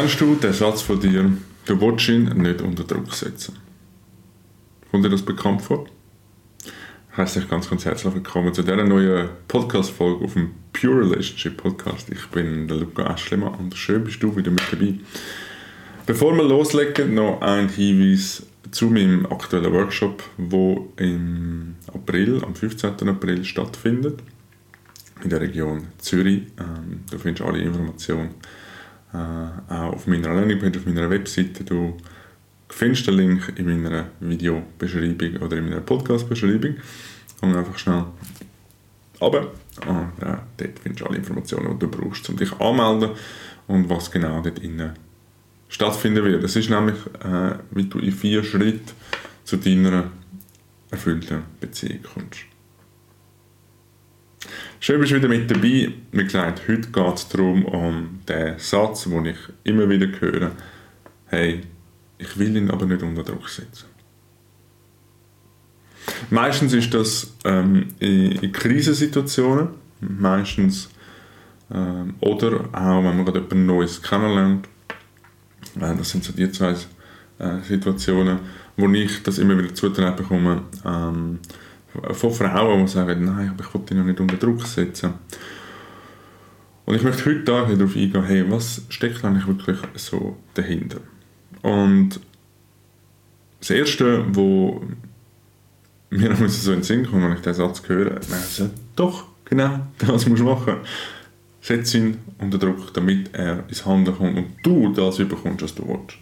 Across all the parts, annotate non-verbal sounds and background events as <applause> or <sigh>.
Kennst du den Satz von dir, du willst ihn nicht unter Druck setzen? Kommt dir das bekannt vor? Ich heiße dich ganz, ganz herzlich willkommen zu dieser neuen Podcast-Folge auf dem Pure Relationship Podcast. Ich bin der Luca Aschlemann und schön bist du wieder mit dabei. Bevor wir loslegen, noch ein Hinweis zu meinem aktuellen Workshop, der im April, am 15. April stattfindet, in der Region Zürich. Ähm, du findest alle Informationen äh, auch auf meiner Landingpage, auf meiner Webseite. Du findest den Link in meiner Videobeschreibung oder in meiner Podcast-Beschreibung. Und einfach schnell runter. Und äh, dort findest du alle Informationen, die du brauchst, um dich anzumelden und was genau dort innen stattfinden wird. Es ist nämlich, äh, wie du in vier Schritten zu deiner erfüllten Beziehung kommst. Schön, bist du wieder mit dabei. Wie gesagt, heute geht es darum, um den Satz, den ich immer wieder höre. Hey, ich will ihn aber nicht unter Druck setzen. Meistens ist das ähm, in, Krisensituationen, meistens ähm, oder auch, wenn man gerade etwas Neues kennenlernt. Äh, das sind so die zwei äh, Situationen, wo ich das immer wieder zutragen bekomme. Ähm, von Frauen, die sagen, nein, aber ich will dich noch nicht unter Druck setzen. Und ich möchte heute darauf eingehen, hey, was steckt eigentlich wirklich so dahinter? Und das Erste, wo mir so in den Sinn kommt, wenn ich diesen Satz höre, also, doch, genau, <laughs> das musst du machen. Setz ihn unter Druck, damit er ins Handeln kommt und du das überkommst, was du willst.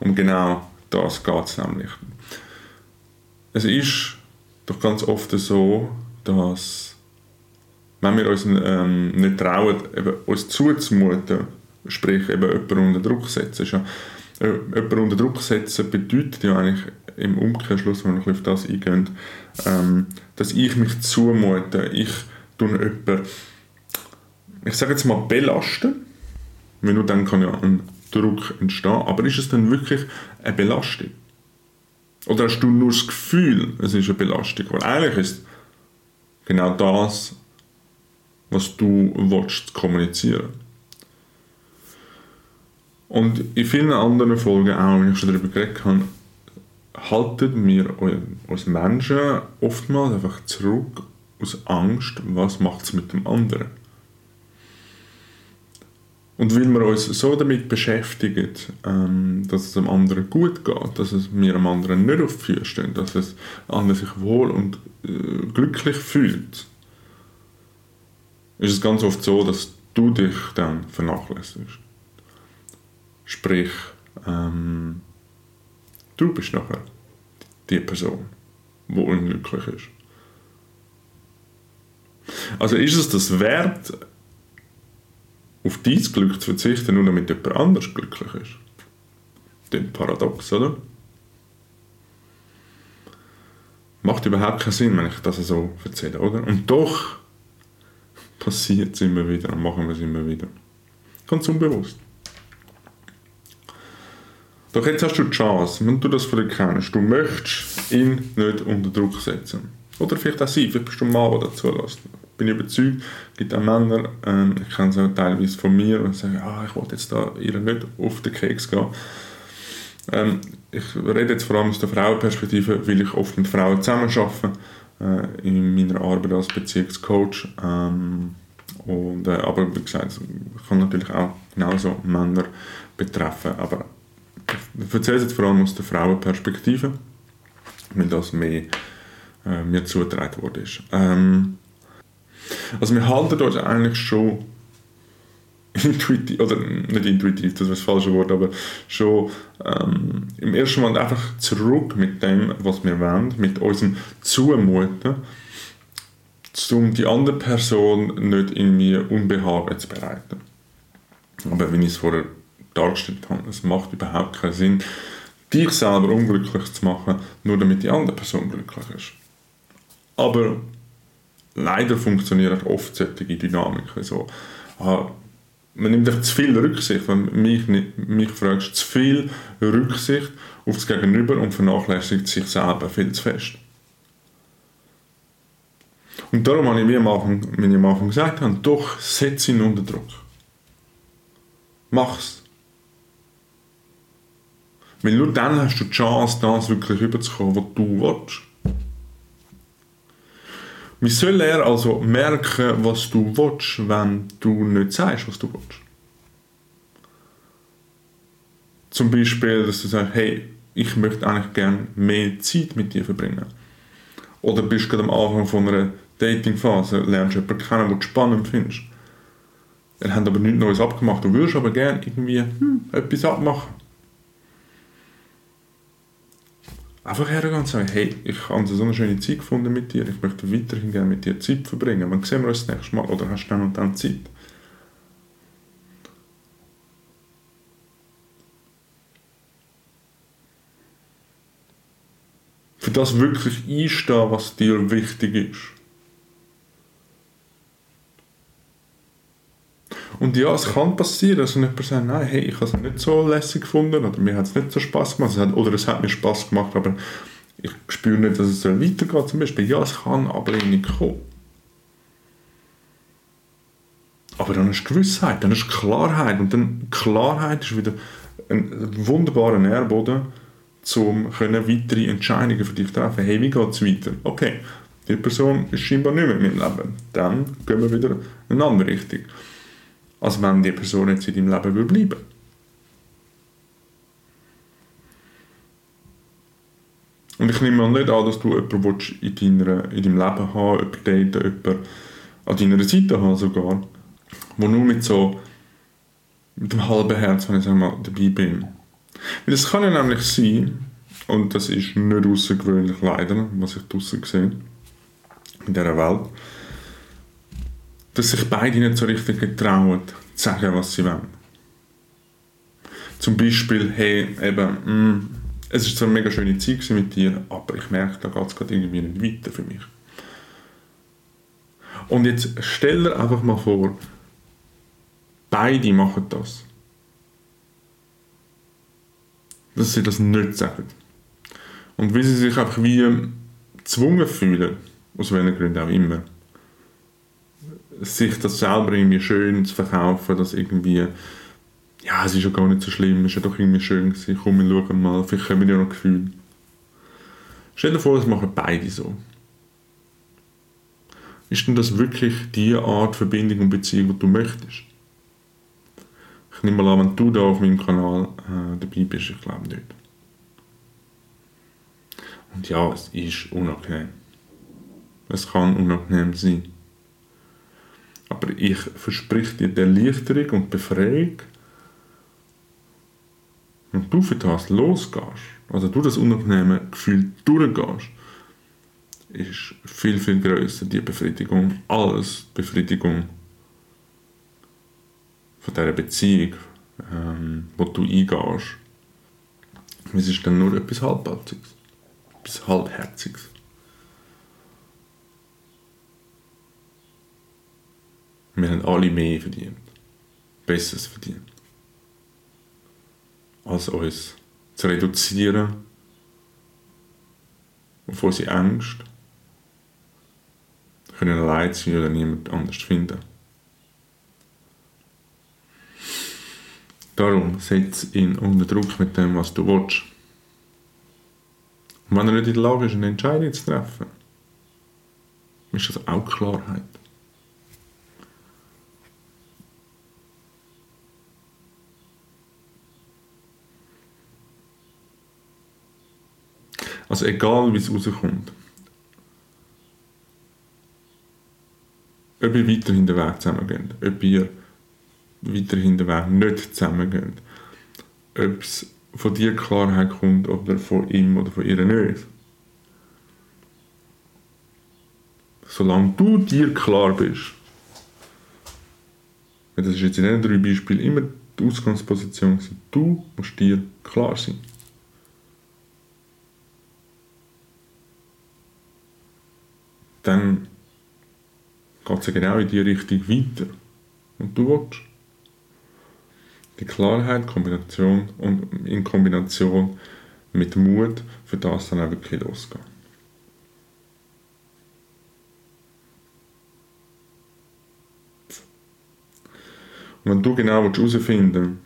Und genau das geht es nämlich. Es ist doch ganz oft so, dass wenn wir uns ähm, nicht trauen, eben uns zuzumuten, sprich eben jemanden unter Druck setzen, ja, äh, jemanden unter Druck setzen bedeutet ja eigentlich im Umkehrschluss, wenn wir auf das eingehen, ähm, dass ich mich zumute, ich tue jemanden, ich sage jetzt mal belasten, weil nur dann kann ja ein Druck entstehen, aber ist es dann wirklich eine Belastung? Oder hast du nur das Gefühl, es ist eine Belastung? Weil eigentlich ist genau das, was du willst, kommunizieren. Und in vielen anderen Folgen, auch wenn ich schon darüber geredet habe, halten wir uns Menschen oftmals einfach zurück aus Angst, was macht es mit dem anderen. Und weil wir uns so damit beschäftigen, ähm, dass es dem anderen gut geht, dass es mir dem anderen nicht auf die Füße steht, dass es andere sich wohl und äh, glücklich fühlt, ist es ganz oft so, dass du dich dann vernachlässigst. Sprich, ähm, du bist nachher die Person, die unglücklich ist. Also ist es das wert, auf dein Glück zu verzichten, nur damit jemand anders glücklich ist. Das paradox, oder? Macht überhaupt keinen Sinn, wenn ich das so erzähle, oder? Und doch passiert es immer wieder und machen wir es immer wieder. Ganz unbewusst. Doch jetzt hast du die Chance, wenn du das von dir kennst, du möchtest ihn nicht unter Druck setzen. Oder vielleicht auch sie, vielleicht bist du ein Mann, der dazu lässt bin überzeugt, es gibt auch Männer, ähm, ich kenne es auch teilweise von mir, und sagen, ah, ich wollte jetzt da ihr nicht auf den Keks gehen. Ähm, ich rede jetzt vor allem aus der Frauenperspektive, weil ich oft mit Frauen zusammenarbeite, äh, in meiner Arbeit als Beziehungscoach. Ähm, und, äh, aber wie gesagt, es kann natürlich auch genauso Männer betreffen. Aber ich erzähle es jetzt vor allem aus der Frauenperspektive, weil das mehr äh, mir zugetragen worden ist. Ähm, also wir halten uns eigentlich schon intuitiv, oder nicht intuitiv, das ist das falsche Wort, aber schon ähm, im ersten Moment einfach zurück mit dem, was wir wollen, mit unserem Zumuten, um die andere Person nicht in mir Unbehagen zu bereiten. Aber wie ich es vorher dargestellt habe, es macht überhaupt keinen Sinn, dich selber unglücklich zu machen, nur damit die andere Person glücklich ist. Aber leider funktionieren oft solche Dynamiken. So, ah, man nimmt einfach zu viel Rücksicht, wenn mich, mich fragst, zu viel Rücksicht auf das Gegenüber und vernachlässigt sich selber viel zu fest. Und darum habe ich, wie, am Anfang, wie ich am Anfang gesagt habe, doch, setz ihn unter Druck. Mach's. Weil nur dann hast du die Chance, das wirklich überzukommen, was du willst. Wie soll er also merken, was du willst, wenn du nicht sagst, was du willst? Zum Beispiel, dass du sagst, hey, ich möchte eigentlich gerne mehr Zeit mit dir verbringen. Oder bist du gerade am Anfang von einer Datingphase, lernst jemanden kennen, den du spannend findest. Er hat aber nichts Neues abgemacht. Du würdest aber gerne irgendwie hm, etwas abmachen. Einfach hergehen und sagen, hey, ich habe so eine schöne Zeit gefunden mit dir, ich möchte weiterhin gerne mit dir Zeit verbringen. Wann sehen wir uns das nächste Mal? Oder hast du dann und dann Zeit? Für das wirklich einstehen, was dir wichtig ist. Und ja, es kann passieren, dass jemand sagt, nein, hey, ich habe es nicht so lässig gefunden oder mir hat es nicht so Spaß gemacht es hat, oder es hat mir Spaß gemacht, aber ich spüre nicht, dass es weitergeht zum Beispiel. Ja, es kann Ablehnung kommen. Aber dann ist Gewissheit, dann ist Klarheit und dann Klarheit ist wieder ein wunderbarer Nährboden, um weitere Entscheidungen für dich zu treffen. Hey, wie geht es weiter? Okay, die Person ist scheinbar nicht mehr in meinem Leben. Dann gehen wir wieder in eine andere Richtung als wenn die Person jetzt in deinem Leben will bleiben Und ich nehme nicht an, dass du jemanden in, deiner, in deinem Leben haben willst, jemanden daten, jemanden an deiner Seite haben sogar, wo nur mit so mit dem halben Herz, wenn ich mal, dabei bin. Weil es kann ja nämlich sein, und das ist nicht außergewöhnlich leider, was ich draußen sehe, in dieser Welt, dass sich beide nicht so richtig getrauen, zu sagen, was sie wollen. Zum Beispiel, hey, eben, mh, mm, es ist so eine mega schöne Zeit mit dir, aber ich merke, da geht es gerade irgendwie nicht weiter für mich. Und jetzt stell dir einfach mal vor, beide machen das. Dass sie das nicht sagen. Und wie sie sich einfach wie gezwungen fühlen, aus welchen Gründen auch immer, sich das selber irgendwie schön zu verkaufen, dass irgendwie ja, es ist ja gar nicht so schlimm, es ist ja doch irgendwie schön gewesen, komm, wir schauen mal, vielleicht wir ja noch Gefühl. Stell dir vor, das machen beide so. Ist denn das wirklich die Art Verbindung und Beziehung, die du möchtest? Ich nehme mal an, wenn du da auf meinem Kanal äh, dabei bist, ich glaube nicht. Und ja, es ist unangenehm. Es kann unangenehm sein. Aber ich verspreche dir die Erleichterung und die Befreiung, wenn du für das losgehst, also du das unangenehme Gefühl durchgehst, ist viel, viel größer die Befriedigung, alles Befriedigung von dieser Beziehung, ähm, wo du eingehst. Es ist dann nur etwas Halbherziges, etwas Halbherziges. Wir haben alle mehr verdient. Besseres verdient. Als uns zu reduzieren auf unsere Angst, können allein sein oder niemand anders finden. Darum setz ihn unter Druck mit dem, was du willst. Und wenn er nicht in der Lage ist, eine Entscheidung zu treffen, ist das auch Klarheit. Also egal, wie es rauskommt. Ob ihr weiterhin den Weg zusammengeht, ob ihr weiterhin den Weg nicht zusammengeht, ob es von dir Klarheit kommt oder von ihm oder von ihr nicht. Solange du dir klar bist, das ist jetzt in diesen drei Beispielen immer die Ausgangsposition, du musst dir klar sein. Dann geht es ja genau in die Richtung weiter. Und du willst. Die Klarheit Kombination und in Kombination mit Mut, für das dann auch wirklich losgehen. Und wenn du genau herausfinden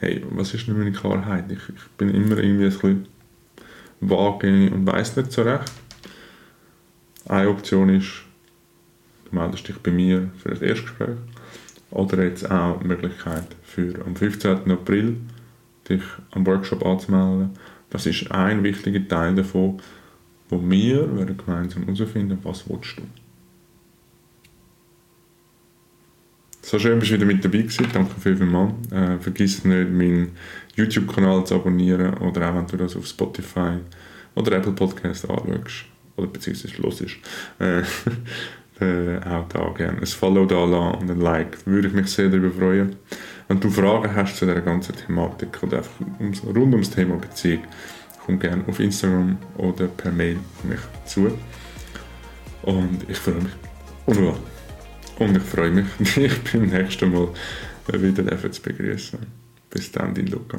hey, was ist denn meine Klarheit? Ich, ich bin immer irgendwie ein bisschen vage und weiß nicht so recht. Eine Option ist, du meldest dich bei mir für das Erstgespräch. Oder jetzt auch die Möglichkeit für am 15. April dich am Workshop anzumelden. Das ist ein wichtiger Teil davon, wo wir werden gemeinsam herausfinden, was willst du. So schön, bist du wieder mit dabei gewesen. Danke vielmals. Äh, vergiss nicht, meinen YouTube-Kanal zu abonnieren oder auch, wenn du das auf Spotify oder Apple Podcast anschaust oder beziehungsweise hörst, äh, <laughs> äh, auch da gerne ein Follow da lassen und ein Like. Würde ich mich sehr darüber freuen. Wenn du Fragen hast zu dieser ganzen Thematik oder einfach ums, rund ums Thema Beziehung, komm gerne auf Instagram oder per Mail auf mich zu. Und ich freue mich. Und ich freue mich, <laughs> dich beim nächsten Mal wieder zu begrüßen. Bis dann, dein Luca.